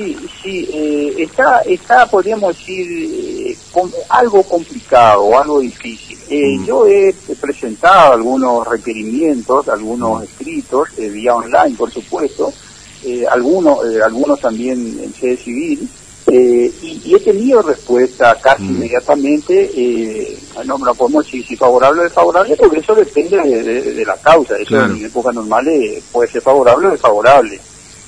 Sí, sí, eh, está, está, podríamos decir, eh, algo complicado, algo difícil. Eh, mm. Yo he presentado algunos requerimientos, algunos mm. escritos, vía online, por supuesto, algunos, algunos también en sede civil, y, he tenido respuesta casi mm. inmediatamente, no, no podemos decir si favorable o desfavorable, porque eso depende de, la causa, eso en épocas normales puede ser favorable o desfavorable.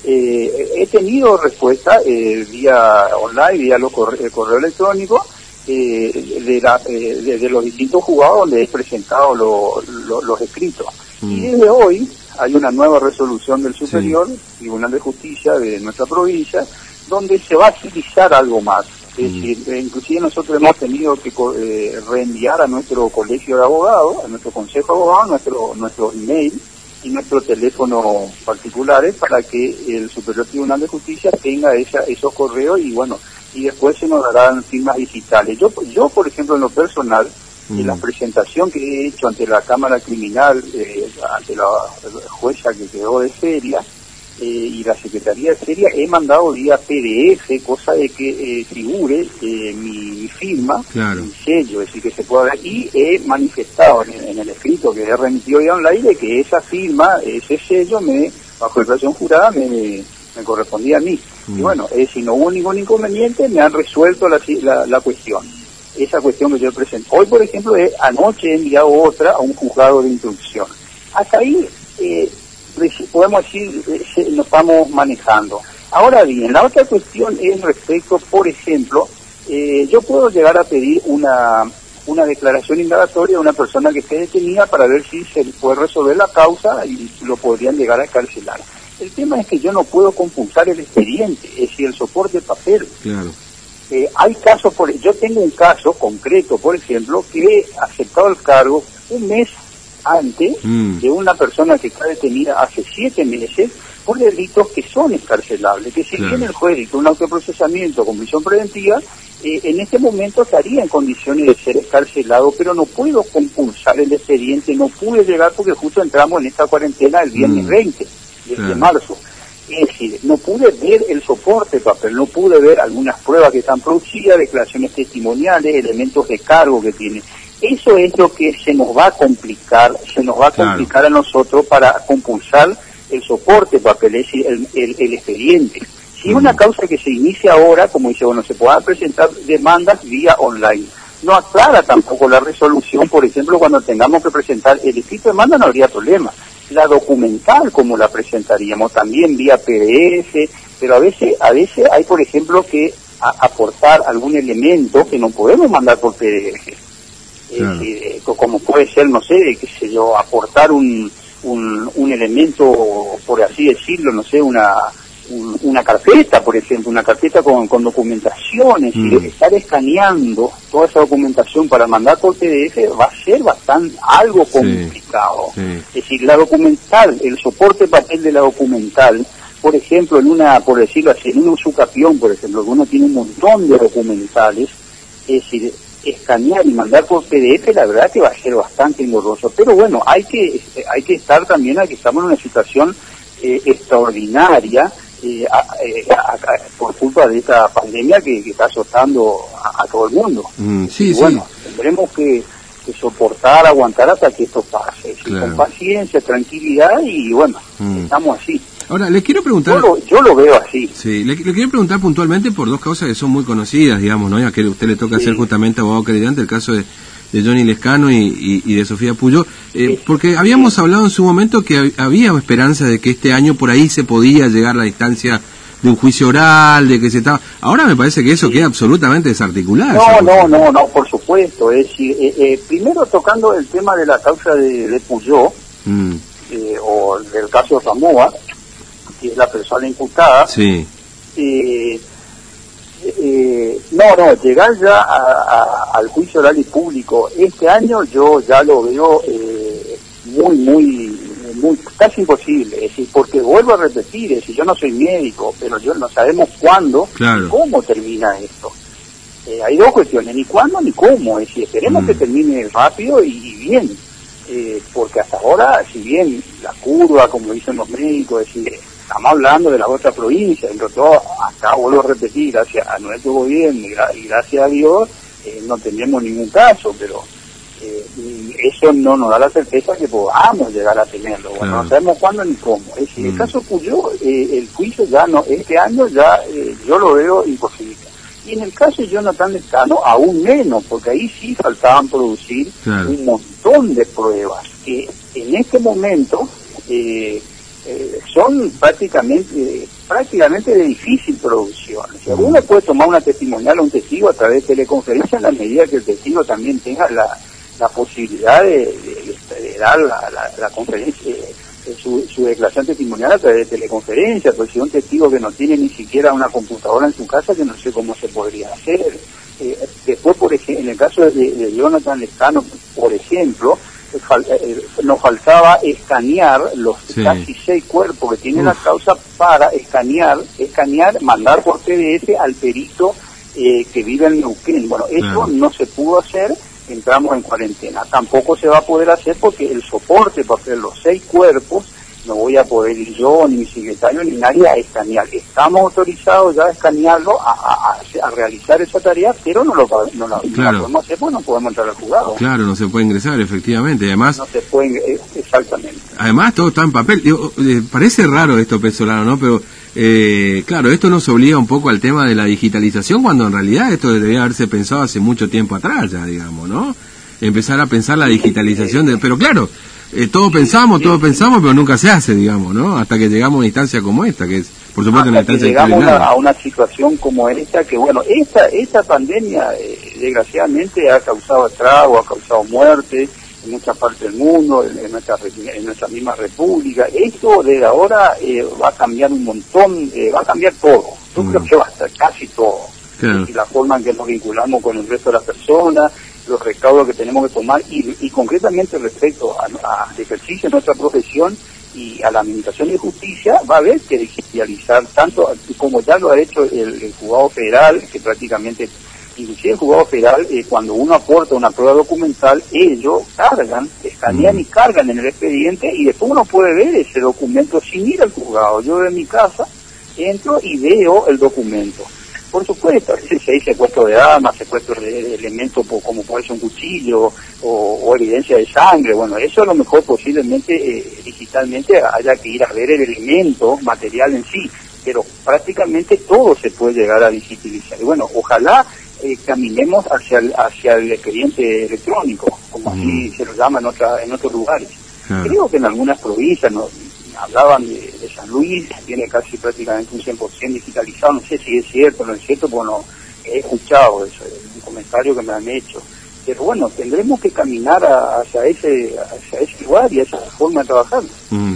Eh, he tenido respuesta eh, vía online, vía los correo, correo electrónico, eh, de, la, de, los distintos jugados donde he presentado los escritos. Y mm. desde hoy hay una nueva resolución del Superior, Tribunal de Justicia de nuestra provincia, donde se va a agilizar algo más. Es mm. decir, inclusive nosotros hemos tenido que reenviar a nuestro colegio de abogados, a nuestro consejo de abogados, nuestro, nuestro email, y nuestros teléfonos particulares para que el Superior Tribunal de Justicia tenga esa, esos correos y bueno, y después se nos darán firmas digitales. Yo, yo por ejemplo, en lo personal, en la mm. presentación que he hecho ante la Cámara Criminal, eh, ante la jueza que quedó de feria, eh, y la Secretaría de Feria he mandado vía PDF, cosa de que eh, figure eh, mi firma, mi sello, es decir, que se pueda ver, y he manifestado en, el escrito que he remitido ya online de que esa firma, ese sello, me bajo declaración jurada, me, me correspondía a mí. Y mm. bueno, si no hubo ningún inconveniente, me han resuelto la, la, la cuestión. Esa cuestión que yo presento. Hoy, por ejemplo, anoche he enviado otra a un juzgado de instrucción. Hasta ahí eh, podemos decir, eh, nos estamos manejando. Ahora bien, la otra cuestión es respecto, por ejemplo, eh, yo puedo llegar a pedir una, una declaración indagatoria de una persona que esté detenida para ver si se puede resolver la causa y lo podrían llegar a carcelar. El tema es que yo no puedo compulsar el expediente, es decir, el soporte de papel. Claro. Eh, hay casos, por, yo tengo un caso concreto, por ejemplo, que he aceptado el cargo un mes antes mm. de una persona que está detenida hace siete meses por delitos que son escarcelables, que si bien el juez dictó un autoprocesamiento con prisión preventiva, eh, en este momento estaría en condiciones de ser escarcelado, pero no puedo compulsar el expediente, no pude llegar porque justo entramos en esta cuarentena el viernes 20 mm. de marzo. Es decir, no pude ver el soporte papel, no pude ver algunas pruebas que están producidas, declaraciones testimoniales, elementos de cargo que tiene. Eso es lo que se nos va a complicar, se nos va a complicar a nosotros para compulsar el soporte papel, es el, el, expediente. Si una causa que se inicia ahora, como dice, bueno, se puedan presentar demandas vía online. No aclara tampoco la resolución, por ejemplo, cuando tengamos que presentar el escrito de demanda no habría problema. La documental, como la presentaríamos, también vía PDF, pero a veces, a veces hay, por ejemplo, que aportar algún elemento que no podemos mandar por PDF eh, como puede ser, no sé, qué sé yo, aportar un, un, elemento, por así decirlo, no sé, una, una carpeta, por ejemplo, una carpeta con, con documentaciones, y mm. estar escaneando toda esa documentación para mandar por PDF va a ser bastante algo complicado. Es decir, la documental, el soporte papel de la documental, por ejemplo, en una, por decirlo así, en un sucapión, por ejemplo, que uno tiene un montón de documentales, es decir, escanear y mandar por PDF, la verdad que va a ser bastante engorroso. Pero bueno, hay que, hay que estar también, aquí estamos en una situación eh, extraordinaria eh, eh, por culpa de esta pandemia que, está azotando a, todo el mundo. Mm, y bueno, tendremos que, soportar, aguantar hasta que esto pase, con paciencia, tranquilidad y bueno, mm. estamos así. Ahora, le quiero preguntar... Yo lo, veo así. Sí, le, quiero preguntar puntualmente por dos causas que son muy conocidas, digamos, ¿no? Que a usted le toca ser justamente abogado creyente, el caso de, Johnny Lescano y, de Sofía Puyo, eh, porque habíamos hablado en su momento que había esperanza de que este año por ahí se podía llegar a la distancia de un juicio oral, de que se estaba... Ahora me parece que eso queda absolutamente desarticulado. No, no, no, no, por supuesto. Es decir, eh, eh, primero tocando el tema de la causa de, de Puyó, mm. o del caso de Samoa, que es la persona imputada. Sí. Eh, eh, no, no, llegar ya al juicio oral y público este año yo ya lo veo eh, muy, muy, muy, casi imposible. Es decir, porque vuelvo a repetir, es decir, yo no soy médico, pero yo no sabemos cuándo y cómo termina esto. hay dos cuestiones, ni cuándo ni cómo. Es decir, esperemos que mm. termine rápido y, bien. porque hasta ahora, si bien la curva, como dicen los médicos, es decir, estamos hablando de la otra provincia, dentro de todo, acá vuelvo a repetir, gracias a nuestro gobierno y, gracias a Dios, eh, no tenemos ningún caso, pero eh, eso no nos da la certeza que podamos llegar a tenerlo. Bueno, no sabemos cuándo ni cómo. Es decir, el mm. caso Puyo, eh, el juicio ya no, este año ya yo lo veo imposible. Y en el caso de Jonathan Lescano, aún menos, porque ahí sí faltaban producir un montón de pruebas que en este momento eh, eh, son prácticamente prácticamente de difícil producción. Si uno puede tomar una testimonial o un testigo a través de teleconferencia en la medida que el testigo también tenga la, la posibilidad de, dar la, conferencia, eh, su, su, declaración testimonial a través de teleconferencia, pues si un testigo que no tiene ni siquiera una computadora en su casa, que no sé cómo se podría hacer. después, por ejemplo, en el caso de, de Jonathan Lescano, por ejemplo, eh, nos faltaba escanear los casi seis cuerpos que tiene la causa para escanear, escanear, mandar por PDF al perito eh, que vive en Neuquén. Bueno, eso no se pudo hacer, entramos en cuarentena. Tampoco se va a poder hacer porque el soporte para hacer los seis cuerpos no voy a poder ir yo, ni mi secretario, ni nadie a escanear. Estamos autorizados ya a escanearlo, a, a, realizar esa tarea, pero no lo, no lo, podemos hacer porque no podemos entrar al juzgado. Claro, no se puede ingresar, efectivamente. Además, no se puede, eh, exactamente. Además, todo está en papel. Eh, parece raro esto, Pesolano, ¿no? Pero, eh, claro, esto nos obliga un poco al tema de la digitalización, cuando en realidad esto debería haberse pensado hace mucho tiempo atrás ya, digamos, ¿no? Empezar a pensar la digitalización de... Pero claro, eh, todo pensamos, todo pensamos, pero nunca se hace, digamos, ¿no? Hasta que llegamos a una instancia como esta, que es, por supuesto, una instancia que llegamos a, una situación como esta, que bueno, esta, esta pandemia, eh, desgraciadamente, ha causado estrago, ha causado muerte en muchas partes del mundo, en, nuestra, en nuestra misma república. Esto de ahora eh, va a cambiar un montón, va a cambiar todo. Yo creo mm. que va a estar casi todo. Y la forma en que nos vinculamos con el resto de las personas, los recaudos que tenemos que tomar y, concretamente respecto al ejercicio de nuestra profesión y a la administración de justicia va a haber que digitalizar tanto como ya lo ha hecho el, juzgado federal que prácticamente inclusive el juzgado federal eh, cuando uno aporta una prueba documental ellos cargan escanean y cargan en el expediente y después uno puede ver ese documento sin ir al juzgado. Yo de mi casa entro y veo el documento por supuesto, a veces hay secuestro de armas, secuestro de elementos como puede ser un cuchillo o, evidencia de sangre. Bueno, eso a lo mejor posiblemente eh, digitalmente haya que ir a ver el elemento material en sí, pero prácticamente todo se puede llegar a digitalizar. Y bueno, ojalá eh, caminemos hacia el, hacia el expediente electrónico, como así se lo llama en, otra, en otros lugares. Creo que en algunas provincias, no, hablaban de, San Luis, tiene casi prácticamente un 100% digitalizado, no sé si es cierto, no es cierto, bueno, he escuchado eso, un comentario que me han hecho. Pero bueno, tendremos que caminar hacia ese, hacia ese lugar y a esa forma de trabajar. Mm.